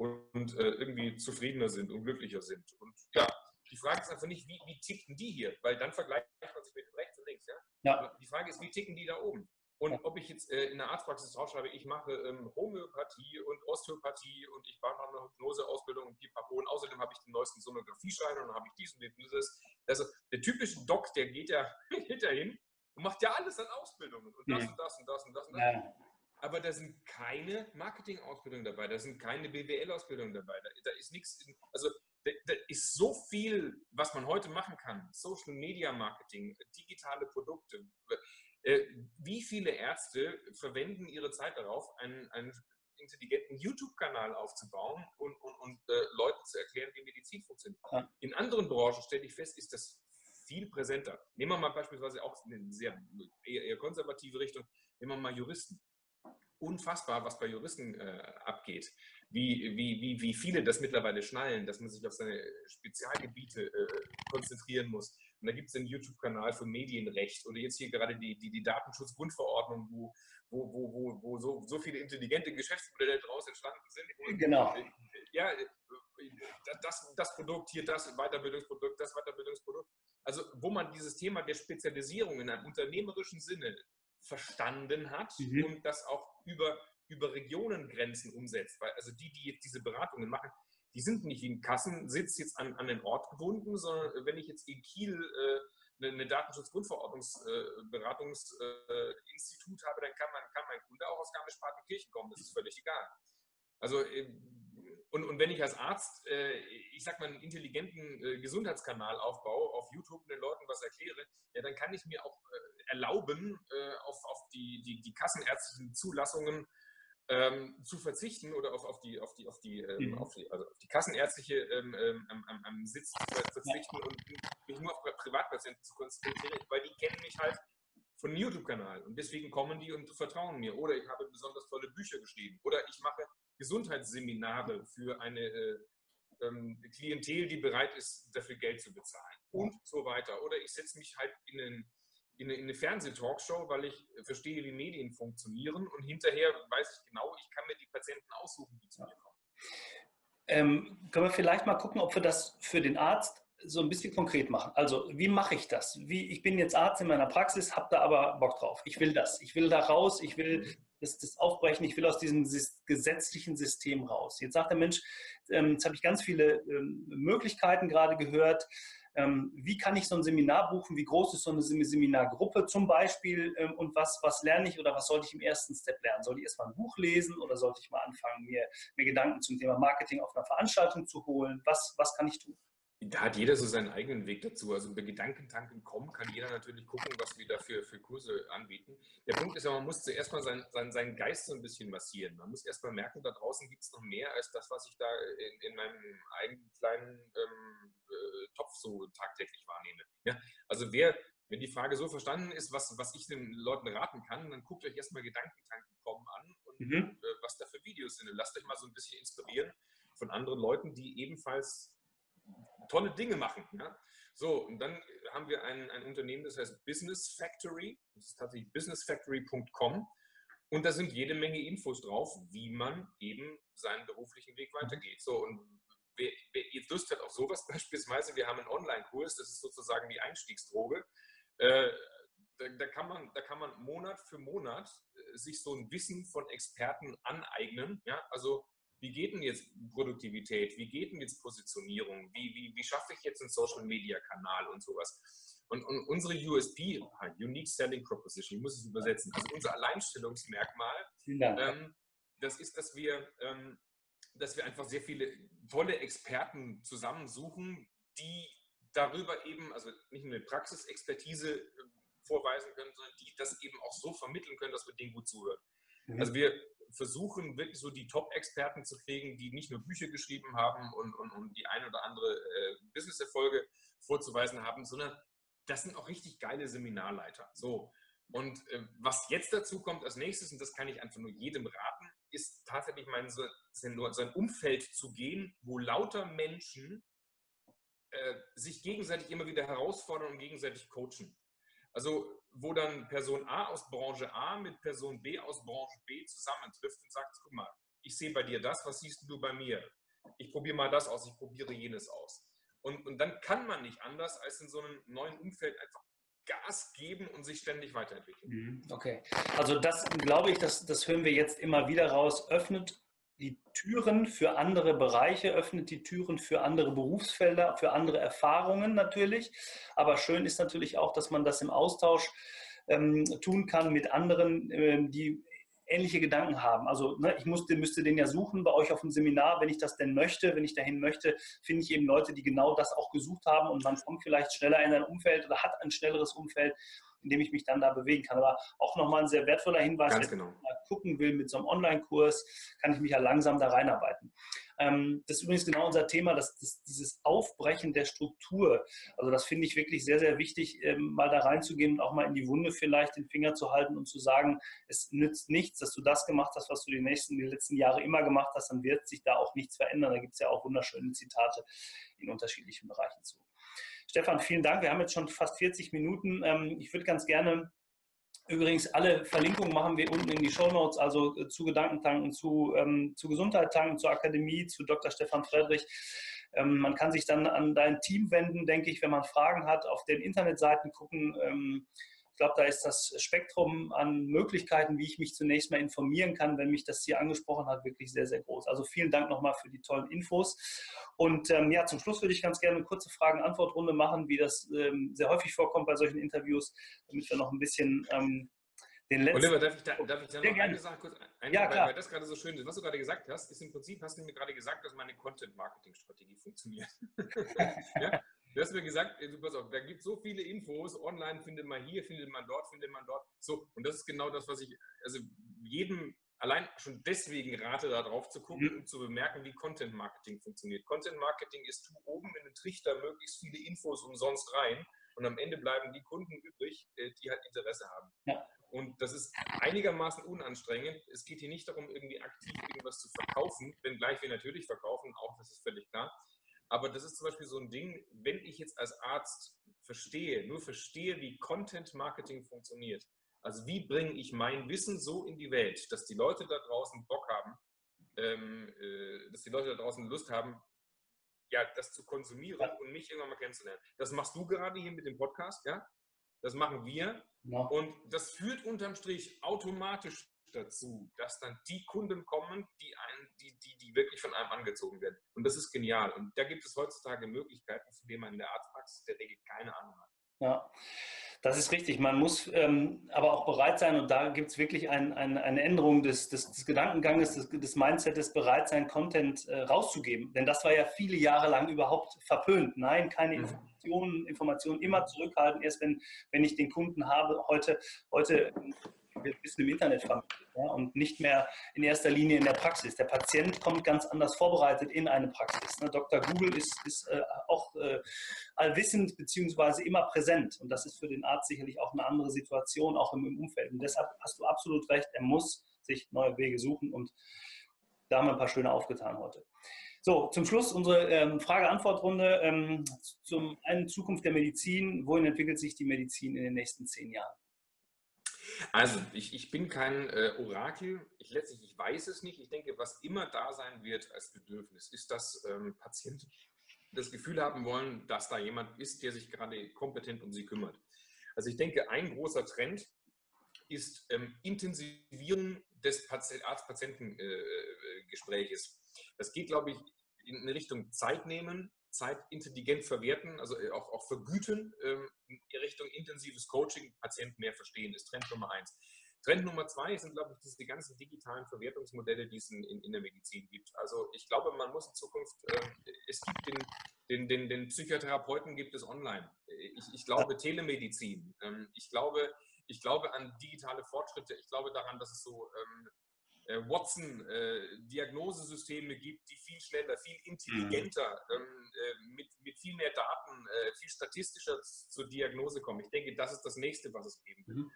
und äh, irgendwie zufriedener sind und glücklicher sind. Und ja, die Frage ist einfach nicht, wie, wie ticken die hier, weil dann vergleicht man sich mit rechts und links. Ja? ja. Die Frage ist, wie ticken die da oben? Und ob ich jetzt äh, in der Arztpraxis draufschreibe, ich mache ähm, Homöopathie und Osteopathie und ich mache noch eine Hypnoseausbildung und Pipapo und außerdem habe ich den neuesten Sonographieschein und dann habe ich dies und dieses. Also der typische Doc, der geht ja, geht ja hin und macht ja alles an Ausbildungen und das mhm. und das und das und das und das. Ja aber da sind keine Marketing-Ausbildungen dabei, da sind keine BWL-Ausbildungen dabei, da, da, ist nichts, also da, da, ist so viel, was man heute machen kann. Social Media Marketing, digitale Produkte. Äh, wie viele Ärzte verwenden ihre Zeit darauf, einen, einen intelligenten YouTube-Kanal aufzubauen und, und, und äh, Leuten zu erklären, wie Medizin funktioniert. Ja. In anderen Branchen stelle ich fest, ist das viel präsenter. Nehmen wir mal beispielsweise auch eine sehr eher, eher konservative Richtung, nehmen wir mal Juristen unfassbar, was bei Juristen äh, abgeht. Wie, wie, wie, wie viele das mittlerweile schnallen, dass man sich auf seine Spezialgebiete äh, konzentrieren muss. Und da gibt es einen YouTube-Kanal für Medienrecht oder jetzt hier gerade die, die, die Datenschutzgrundverordnung, wo, wo, wo, wo, wo so, so viele intelligente Geschäftsmodelle daraus entstanden sind. Genau. Ja, das, das Produkt hier, das Weiterbildungsprodukt, das Weiterbildungsprodukt. Also wo man dieses Thema der Spezialisierung in einem unternehmerischen Sinne verstanden hat mhm. und das auch über, über Regionengrenzen umsetzt. Weil also die, die jetzt diese Beratungen machen, die sind nicht wie ein Kassensitz jetzt an, an den Ort gebunden, sondern wenn ich jetzt in Kiel äh, eine, eine Datenschutzgrundverordnungsberatungsinstitut äh, habe, dann kann, man, kann mein Kunde auch aus Garmisch-Partenkirchen kommen. Das ist völlig egal. Also äh, und, und wenn ich als Arzt, äh, ich sag mal, einen intelligenten äh, Gesundheitskanal aufbaue, auf YouTube den Leuten was erkläre, ja, dann kann ich mir auch äh, erlauben, äh, auf, auf die, die, die kassenärztlichen Zulassungen ähm, zu verzichten oder auf, auf die, auf die, auf die, ähm, mhm. auf die, also auf die kassenärztliche ähm, ähm am, am, Sitz zu verzichten und mich nur auf Privatpatienten zu konzentrieren, weil die kennen mich halt von YouTube-Kanal und deswegen kommen die und vertrauen mir. Oder ich habe besonders tolle Bücher geschrieben. Oder ich mache Gesundheitsseminare für eine äh, ähm, Klientel, die bereit ist, dafür Geld zu bezahlen. Und so weiter. Oder ich setze mich halt in, einen, in eine, in eine Fernsehtalkshow, weil ich verstehe, wie Medien funktionieren. Und hinterher weiß ich genau, ich kann mir die Patienten aussuchen, die zu mir kommen. Ähm, können wir vielleicht mal gucken, ob wir das für den Arzt so ein bisschen konkret machen. Also, wie mache ich das? Wie, ich bin jetzt Arzt in meiner Praxis, habe da aber Bock drauf. Ich will das. Ich will da raus. Ich will das, das aufbrechen. Ich will aus diesem gesetzlichen System raus. Jetzt sagt der Mensch, ähm, jetzt habe ich ganz viele ähm, Möglichkeiten gerade gehört. Ähm, wie kann ich so ein Seminar buchen? Wie groß ist so eine Seminargruppe zum Beispiel? Ähm, und was, was lerne ich oder was sollte ich im ersten Step lernen? Soll ich erstmal ein Buch lesen oder sollte ich mal anfangen, mir, mir Gedanken zum Thema Marketing auf einer Veranstaltung zu holen? Was, was kann ich tun? Da hat jeder so seinen eigenen Weg dazu. Also bei Gedankentanken.com kann jeder natürlich gucken, was wir da für, Kurse anbieten. Der Punkt ist ja, man muss zuerst mal sein, sein, seinen Geist so ein bisschen massieren. Man muss erst mal merken, da draußen gibt es noch mehr als das, was ich da in, in meinem eigenen kleinen ähm, äh, Topf so tagtäglich wahrnehme. Ja? Also wer, wenn die Frage so verstanden ist, was, was ich den Leuten raten kann, dann guckt euch erstmal Gedankentanken.com an und mhm. äh, was da für Videos sind. Und lasst euch mal so ein bisschen inspirieren von anderen Leuten, die ebenfalls tolle Dinge machen. Ja? So, und dann haben wir ein, ein Unternehmen, das heißt Business Factory. Das ist tatsächlich businessfactory.com. Und da sind jede Menge Infos drauf, wie man eben seinen beruflichen Weg weitergeht. So, und wer, wer jetzt Lust hat auf sowas beispielsweise, wir haben einen Online-Kurs, das ist sozusagen die Einstiegsdroge. Äh, da, da, kann man, da kann man Monat für Monat äh, sich so ein Wissen von Experten aneignen. Ja? Also wie geht denn jetzt Produktivität, wie geht denn jetzt Positionierung, wie, wie, wie schaffe ich jetzt einen Social-Media-Kanal und sowas. Und, und, unsere USP, Unique Selling Proposition, ich muss es übersetzen, also unser Alleinstellungsmerkmal, ähm, das ist, dass wir, ähm, dass wir einfach sehr viele tolle Experten zusammensuchen, die darüber eben, also nicht nur eine Praxisexpertise äh, vorweisen können, sondern die das eben auch so vermitteln können, dass wir denen gut zuhören. Mhm. Also wir versuchen wirklich so die Top-Experten zu kriegen, die nicht nur Bücher geschrieben haben und, und, und die ein oder andere äh, Business-Erfolge vorzuweisen haben, sondern das sind auch richtig geile Seminarleiter. So. Und äh, was jetzt dazu kommt als nächstes, und das kann ich einfach nur jedem raten, ist tatsächlich mein, so, sein Umfeld zu gehen, wo lauter Menschen äh, sich gegenseitig immer wieder herausfordern und gegenseitig coachen. Also wo dann Person A aus Branche A mit Person B aus Branche B zusammentrifft und sagt, guck mal, ich sehe bei dir das, was siehst du bei mir? Ich probiere mal das aus, ich probiere jenes aus. Und, und dann kann man nicht anders, als in so einem neuen Umfeld einfach Gas geben und sich ständig weiterentwickeln. Mhm, okay, also das glaube ich, das, das hören wir jetzt immer wieder raus, öffnet die Türen für andere Bereiche, öffnet die Türen für andere Berufsfelder, für andere Erfahrungen natürlich. Aber schön ist natürlich auch, dass man das im Austausch ähm, tun kann mit anderen, ähm, die ähnliche Gedanken haben. Also ne, ich musste, müsste den ja suchen bei euch auf dem Seminar, wenn ich das denn möchte, wenn ich dahin möchte, finde ich eben Leute, die genau das auch gesucht haben und man kommt vielleicht schneller in ein Umfeld oder hat ein schnelleres Umfeld in dem ich mich dann da bewegen kann. Aber auch nochmal ein sehr wertvoller Hinweis, Ganz genau. wenn ich mal gucken will mit so einem Online-Kurs, kann ich mich ja langsam da reinarbeiten. Ähm, das ist übrigens genau unser Thema, das, das, dieses Aufbrechen der Struktur. Also das finde ich wirklich sehr, sehr wichtig, ähm, mal da reinzugehen und auch mal in die Wunde vielleicht den Finger zu halten und zu sagen, es nützt nichts, dass du das gemacht hast, was du die, nächsten, die letzten Jahre immer gemacht hast, dann wird sich da auch nichts verändern. Da gibt es ja auch wunderschöne Zitate in unterschiedlichen Bereichen zu. Stefan, vielen Dank. Wir haben jetzt schon fast 40 Minuten. Ähm, ich würde ganz gerne Übrigens, alle Verlinkungen machen wir unten in die Show Notes, also äh, zu Gedankentanken, zu, ähm, zu Gesundheit tanken, zur Akademie, zu Dr. Stefan Friedrich. Ähm, man kann sich dann an dein Team wenden, denke ich, wenn man Fragen hat, auf den Internetseiten gucken. Ähm, glaube, da ist das Spektrum an Möglichkeiten, wie ich mich zunächst mal informieren kann, wenn mich das hier angesprochen hat, wirklich sehr, sehr groß. Also vielen Dank nochmal für die tollen Infos. Und ähm, ja, zum Schluss würde ich ganz gerne eine kurze Fragen-Antwort-Runde machen, wie das ähm, sehr häufig vorkommt bei solchen Interviews, damit wir noch ein bisschen ähm, den letzten. Oliver, darf ich da, darf ich da noch eine Sache kurz ein, ja, klar. Weil, weil das gerade so schön ist. Was du gerade gesagt hast, ist im Prinzip, hast du mir gerade gesagt, dass meine Content-Marketing-Strategie funktioniert. ja? Du hast mir gesagt, du pass auf, da gibt es so viele Infos, online findet man hier, findet man dort, findet man dort. So, und das ist genau das, was ich, also jedem allein schon deswegen rate, da drauf zu gucken, mhm. um zu bemerken, wie Content Marketing funktioniert. Content Marketing ist, tu oben in den Trichter möglichst viele Infos umsonst rein und am Ende bleiben die Kunden übrig, äh, die halt Interesse haben. Ja. Und das ist einigermaßen unanstrengend. Es geht hier nicht darum, irgendwie aktiv irgendwas zu verkaufen, wenngleich wir natürlich verkaufen, auch das ist völlig klar. Aber das ist zum Beispiel so ein Ding, wenn ich jetzt als Arzt verstehe, nur verstehe, wie Content Marketing funktioniert, also wie bringe ich mein Wissen so in die Welt, dass die Leute da draußen Bock haben, ähm, äh, dass die Leute da draußen Lust haben, ja, das zu konsumieren und mich irgendwann mal kennenzulernen. Das machst du gerade hier mit dem Podcast, ja? Das machen wir. Ja. Und das führt unterm Strich automatisch dazu, dass dann die Kunden kommen, die, einen, die, die, die wirklich von einem angezogen werden. Und das ist genial. Und da gibt es heutzutage Möglichkeiten, von denen man in der Arztpraxis der Regel keine Ahnung hat. Ja, das ist richtig. Man muss ähm, aber auch bereit sein, und da gibt es wirklich ein, ein, eine Änderung des, des, des Gedankenganges, des, des Mindsets, bereit sein, Content äh, rauszugeben. Denn das war ja viele Jahre lang überhaupt verpönt. Nein, keine mhm. Informationen, Informationen immer zurückhalten, erst wenn, wenn ich den Kunden habe. Heute, heute wird Wissen im Internet vermittelt ja, und nicht mehr in erster Linie in der Praxis. Der Patient kommt ganz anders vorbereitet in eine Praxis. Ne? Dr. Google ist, ist äh, auch äh, allwissend beziehungsweise immer präsent und das ist für den Arzt sicherlich auch eine andere Situation, auch im, im Umfeld. Und deshalb hast du absolut recht, er muss sich neue Wege suchen und da haben wir ein paar schöne aufgetan heute. So, zum Schluss unsere ähm, Frage-Antwort-Runde ähm, zum einen Zukunft der Medizin. Wohin entwickelt sich die Medizin in den nächsten zehn Jahren? Also, ich, ich bin kein äh, Orakel. Ich letztlich, ich weiß es nicht. Ich denke, was immer da sein wird als Bedürfnis, ist, dass ähm, Patienten das Gefühl haben wollen, dass da jemand ist, der sich gerade kompetent um sie kümmert. Also ich denke, ein großer Trend ist ähm, Intensivieren des Arzt-Patienten-Gespräches. Äh, das geht, glaube ich, in Richtung Zeit nehmen, Zeit intelligent verwerten, also äh, auch, auch vergüten, ähm, in Richtung intensives Coaching, Patient mehr verstehen, ist Trend Nummer eins. Trend Nummer zwei sind, glaube ich, diese ganzen digitalen Verwertungsmodelle, die es in, in, der Medizin gibt. Also ich glaube, man muss in Zukunft, äh, es gibt den, den, den, den, Psychotherapeuten gibt es online. Ich, ich glaube Telemedizin. Ähm, ich glaube, ich glaube an digitale Fortschritte. Ich glaube daran, dass es so ähm, äh, Watson-Diagnosesysteme äh, gibt, die viel schneller, viel intelligenter, mhm. äh, mit, mit viel mehr Daten, äh, viel statistischer zur Diagnose kommen. Ich denke, das ist das nächste, was es geben wird. Mhm.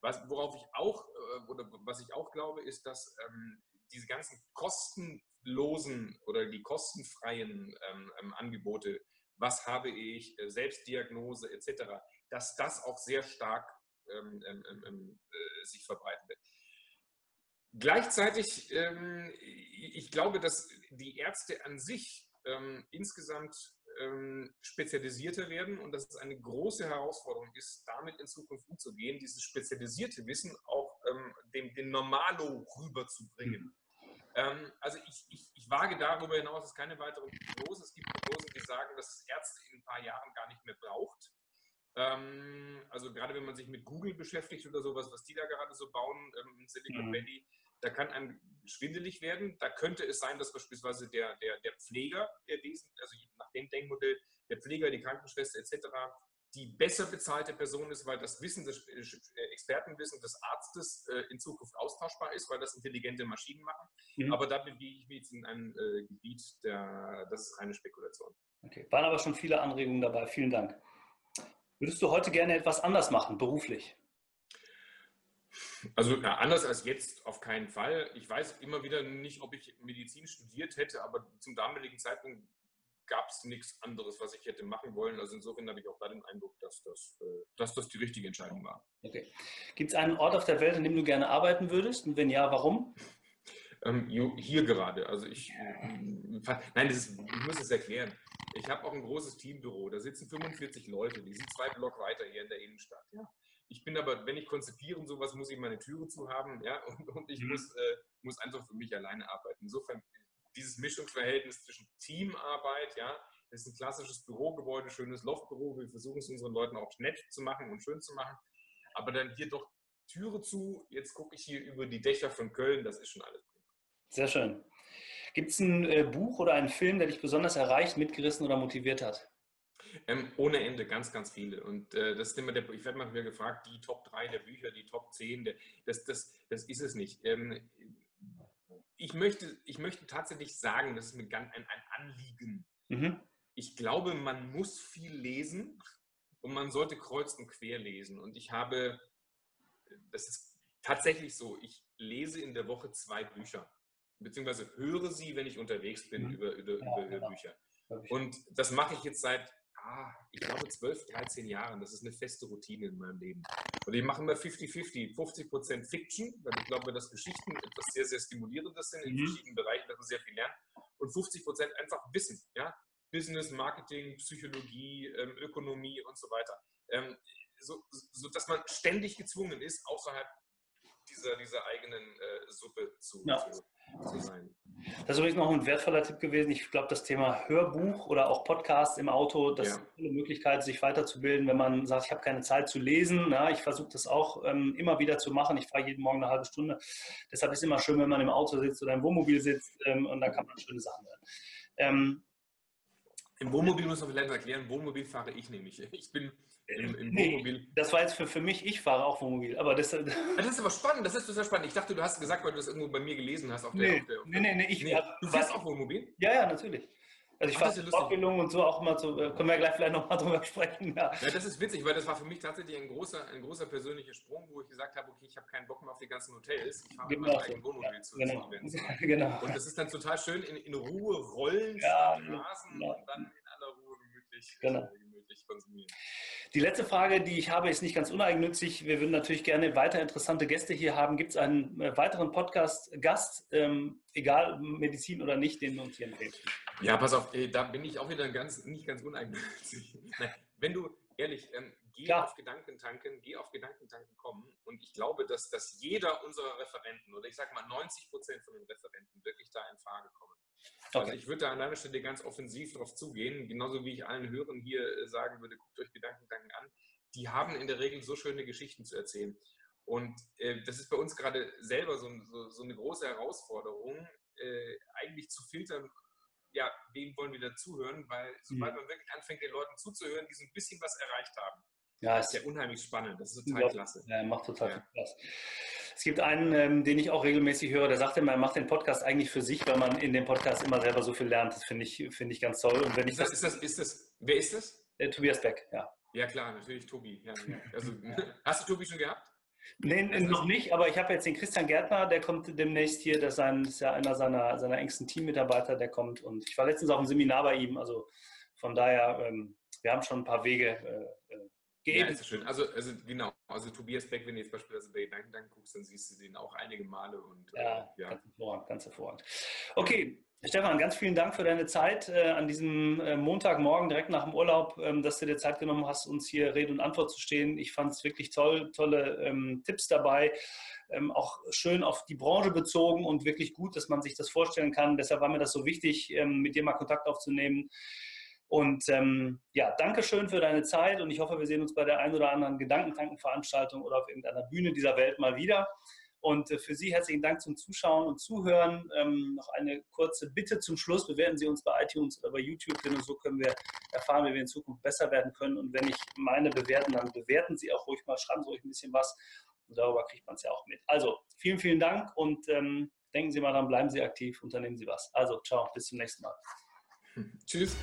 Was, worauf ich auch, äh, oder was ich auch glaube, ist, dass ähm, diese ganzen kostenlosen oder die kostenfreien ähm, ähm Angebote, was habe ich, äh, Selbstdiagnose etc., dass das auch sehr stark ähm, ähm, ähm sich verbreiten wird. Gleichzeitig, ähm, ich glaube, dass die Ärzte an sich ähm, insgesamt ähm, spezialisierter werden und dass es eine große Herausforderung ist, damit in Zukunft umzugehen, dieses spezialisierte Wissen auch ähm, dem, dem Normalo rüberzubringen. Mhm. Also ich, ich, ich, wage darüber hinaus, es keine weiteren Prognosen. Es gibt Prognosen, die sagen, dass es Ärzte in ein paar Jahren gar nicht mehr braucht. Ähm, also gerade wenn man sich mit Google beschäftigt oder sowas, was die da gerade so bauen ähm, in Silicon mhm. Valley, da kann einem schwindelig werden. Da könnte es sein, dass beispielsweise der, der, der Pfleger, der diesen, also nach dem Denkmodell, der Pfleger, die Krankenschwester etc., die besser bezahlte Person ist, weil das Wissen, das äh, Expertenwissen des Arztes äh, in Zukunft austauschbar ist, weil das intelligente Maschinen machen. Mhm. Aber da bewege ich mich jetzt in einem äh, Gebiet, der, das ist reine Spekulation. Okay, waren aber schon viele Anregungen dabei. Vielen Dank. Würdest du heute gerne etwas anders machen, beruflich? Also ja, anders als jetzt auf keinen Fall. Ich weiß immer wieder nicht, ob ich Medizin studiert hätte, aber zum damaligen Zeitpunkt gab es nichts anderes, was ich hätte machen wollen. Also insofern habe ich auch da den Eindruck, dass das, äh, dass das die richtige Entscheidung war. Okay. Gibt es einen Ort auf der Welt, an dem du gerne arbeiten würdest? Und wenn ja, warum? Ähm, hier gerade. Also ich, nein, ist, ich muss es erklären. Ich habe auch ein großes Teambüro. Da sitzen 45 Leute. Die sind zwei Block weiter hier in der Innenstadt. Ja. Ich bin aber, wenn ich konzipieren sowas, muss ich meine Türe zu haben, ja, und, und ich mhm. muss, äh, muss einfach für mich alleine arbeiten. Insofern dieses Mischungsverhältnis zwischen Teamarbeit, ja, das ist ein klassisches Bürogebäude, schönes Loftbüro. Wir versuchen es unseren Leuten auch nett zu machen und schön zu machen. Aber dann hier doch Türe zu. Jetzt gucke ich hier über die Dächer von Köln. Das ist schon alles. Sehr schön. Gibt es ein äh, Buch oder einen Film, der dich besonders erreicht, mitgerissen oder motiviert hat? Ähm, ohne Ende, ganz, ganz viele. Und äh, das ist immer der, ich werde manchmal gefragt, die Top 3 der Bücher, die Top 10, der, das, das, das ist es nicht. Ähm, ich, möchte, ich möchte tatsächlich sagen, das ist mir ganz ein, ein Anliegen. Mhm. Ich glaube, man muss viel lesen, und man sollte kreuz und quer lesen. Und ich habe, das ist tatsächlich so, ich lese in der Woche zwei Bücher, beziehungsweise höre sie, wenn ich unterwegs bin, mhm. über, über, ja, über genau. Hörbücher. Und das mache ich jetzt seit, ah, ich glaube, 12, 13 Jahren. Das ist eine feste Routine in meinem Leben. Und ich mache immer 50-50, 50 Prozent Fiction, weil ich glaube, dass Geschichten etwas sehr, sehr Stimulierendes sind in mhm. verschiedenen Bereichen, dass man sehr viel lernt. Und 50 Prozent einfach Wissen, ja. Business, Marketing, Psychologie, ähm, Ökonomie und so weiter. Ähm, so, so, dass man ständig gezwungen ist, außerhalb dieser, dieser eigenen äh, Suppe zu, ja. zu, zu, sein. Das ist übrigens noch ein wertvoller Tipp gewesen. Ich glaube, das Thema Hörbuch oder auch Podcast im Auto, das ja. ist eine Möglichkeit, sich weiterzubilden, wenn man sagt, ich habe keine Zeit zu lesen. Na, ich versuche das auch ähm, immer wieder zu machen. Ich fahre jeden Morgen eine halbe Stunde. Deshalb ist es immer schön, wenn man im Auto sitzt oder im Wohnmobil sitzt ähm, und da kann man schöne Sachen hören. Ähm, im Wohnmobil muss man vielleicht erklären, Wohnmobil fahre ich nämlich. Ich bin im, im nee, Wohnmobil. Das war jetzt für, für mich, ich fahre auch Wohnmobil. Aber das, das ist aber spannend, das ist total spannend. Ich dachte, du hast gesagt, weil du das irgendwo bei mir gelesen hast. Auf der, nee, auf der, auf nee, nee, nee, ich, nee. Du fährst auch Wohnmobil? Ja, ja, natürlich. Also ich fahre Fortbildung und so auch immer zu, äh, können wir gleich vielleicht nochmal drüber sprechen. Ja. ja. das ist witzig, weil das war für mich tatsächlich ein großer, ein großer persönlicher Sprung, wo ich gesagt habe, okay, ich habe keinen Bock mehr auf die ganzen Hotels, ich fahre genau mein eigenes Wohnmobil ja, zu, genau. zu Events. genau. Und das ist dann total schön, in, in Ruhe rollen, ja, Rasen ja. und dann in aller Ruhe gemütlich, genau. Äh, gemütlich konsumieren. Die letzte Frage, die ich habe, ist nicht ganz uneigennützig. Wir würden natürlich gerne weiter interessante Gäste hier haben. Gibt es einen äh, weiteren Podcast-Gast, ähm, egal Medizin oder nicht, den du uns hier empfehlst? Ja, pass auf, da bin ich auch wieder ganz, nicht ganz uneigennützig. Wenn du, ehrlich, ähm, geh Klar. auf Gedankentanken, geh auf Gedankentanken kommen und ich glaube, dass, dass jeder unserer Referenten oder ich sage mal 90 Prozent von den Referenten wirklich da in Frage kommen. Also okay. Also ich würde da an deiner Stelle ganz offensiv darauf zugehen, genauso wie ich allen Hörern hier äh, sagen würde, guckt euch Gedankentanken an. Die haben in der Regel so schöne Geschichten zu erzählen. Und äh, das ist bei uns gerade selber so, so, so eine große Herausforderung, äh, eigentlich zu filtern, ja, wem wollen wir da zuhören, weil sobald mhm. man wirklich anfängt, den Leuten zuzuhören, die so ein bisschen was erreicht haben, ja, ist ja unheimlich spannend. Das ist total klasse. Ja, macht total ja. viel Spaß. Es gibt einen, ähm, den ich auch regelmäßig höre, der sagt immer, er macht den Podcast eigentlich für sich, weil man in dem Podcast immer selber so viel lernt. Das finde ich, finde ich ganz toll. Und wenn ich ist das, ist das, ist das, wer ist das? Äh, Tobias Beck, ja. Ja, klar, natürlich Tobi. Ja, also, hast du Tobi schon gehabt? Nee, noch nicht, aber ich habe jetzt den Christian Gärtner, der kommt demnächst hier, das ist ja einer seiner, seiner engsten Teammitarbeiter, der kommt und ich war letztens auf einem Seminar bei ihm, also von daher, ähm, wir haben schon ein paar Wege äh, äh geben. Ja, ist schön. Also, also genau, also Tobias Beck, wenn du jetzt beispielsweise bei Gedanken guckst, dann siehst du den auch einige Male und ja, äh, ja. ganz hervorragend, ganz hervorragend. Okay, Stefan, ganz vielen Dank für deine Zeit äh, an diesem äh, Montagmorgen direkt nach dem Urlaub, ähm, dass du dir Zeit genommen hast, uns hier Rede und Antwort zu stehen. Ich fand es wirklich toll, tolle ähm, Tipps dabei, ähm, auch schön auf die Branche bezogen und wirklich gut, dass man sich das vorstellen kann. Deshalb war mir das so wichtig, ähm, mit dir mal Kontakt aufzunehmen. Und ähm, ja, danke schön für deine Zeit und ich hoffe, wir sehen uns bei der ein oder anderen Gedankentankenveranstaltung oder auf irgendeiner Bühne dieser Welt mal wieder. Und äh, für Sie herzlichen Dank zum Zuschauen und Zuhören. Ähm, noch eine kurze Bitte zum Schluss. Bewerten Sie uns bei iTunes oder bei YouTube, denn so können wir erfahren, wie wir in Zukunft besser werden können. Und wenn ich meine bewerten, dann bewerten Sie auch ruhig mal, schreiben Sie ruhig ein bisschen was. Und darüber kriegt man es ja auch mit. Also, vielen, vielen Dank und ähm, denken Sie mal dran, bleiben Sie aktiv, unternehmen Sie was. Also, ciao, bis zum nächsten Mal. Tschüss.